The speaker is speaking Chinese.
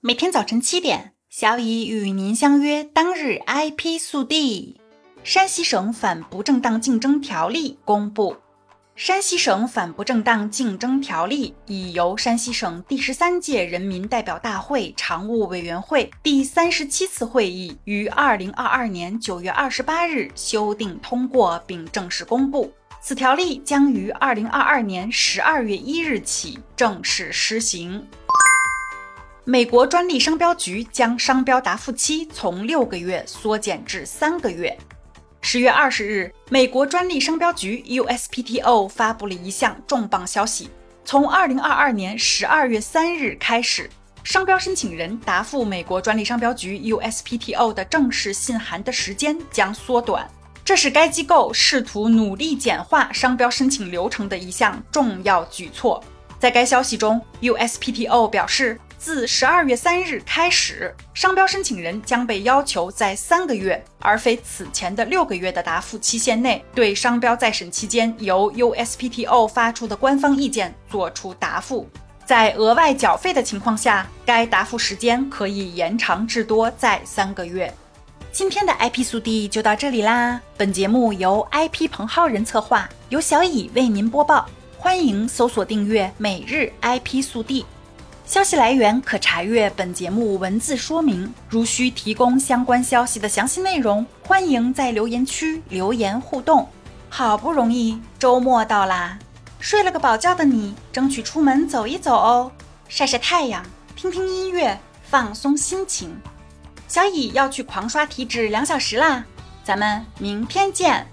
每天早晨七点，小乙与您相约。当日 IP 速递：山西省反不正当竞争条例公布。山西省反不正当竞争条例已由山西省第十三届人民代表大会常务委员会第三十七次会议于二零二二年九月二十八日修订通过，并正式公布。此条例将于二零二二年十二月一日起正式施行。美国专利商标局将商标答复期从六个月缩减至三个月。十月二十日，美国专利商标局 USPTO 发布了一项重磅消息：从二零二二年十二月三日开始，商标申请人答复美国专利商标局 USPTO 的正式信函的时间将缩短。这是该机构试图努力简化商标申请流程的一项重要举措。在该消息中，USPTO 表示。自十二月三日开始，商标申请人将被要求在三个月，而非此前的六个月的答复期限内，对商标在审期间由 USPTO 发出的官方意见作出答复。在额外缴费的情况下，该答复时间可以延长至多在三个月。今天的 IP 速递就到这里啦！本节目由 IP 彭浩人策划，由小乙为您播报。欢迎搜索订阅每日 IP 速递。消息来源可查阅本节目文字说明。如需提供相关消息的详细内容，欢迎在留言区留言互动。好不容易周末到啦，睡了个饱觉的你，争取出门走一走哦，晒晒太阳，听听音乐，放松心情。小乙要去狂刷体脂两小时啦，咱们明天见。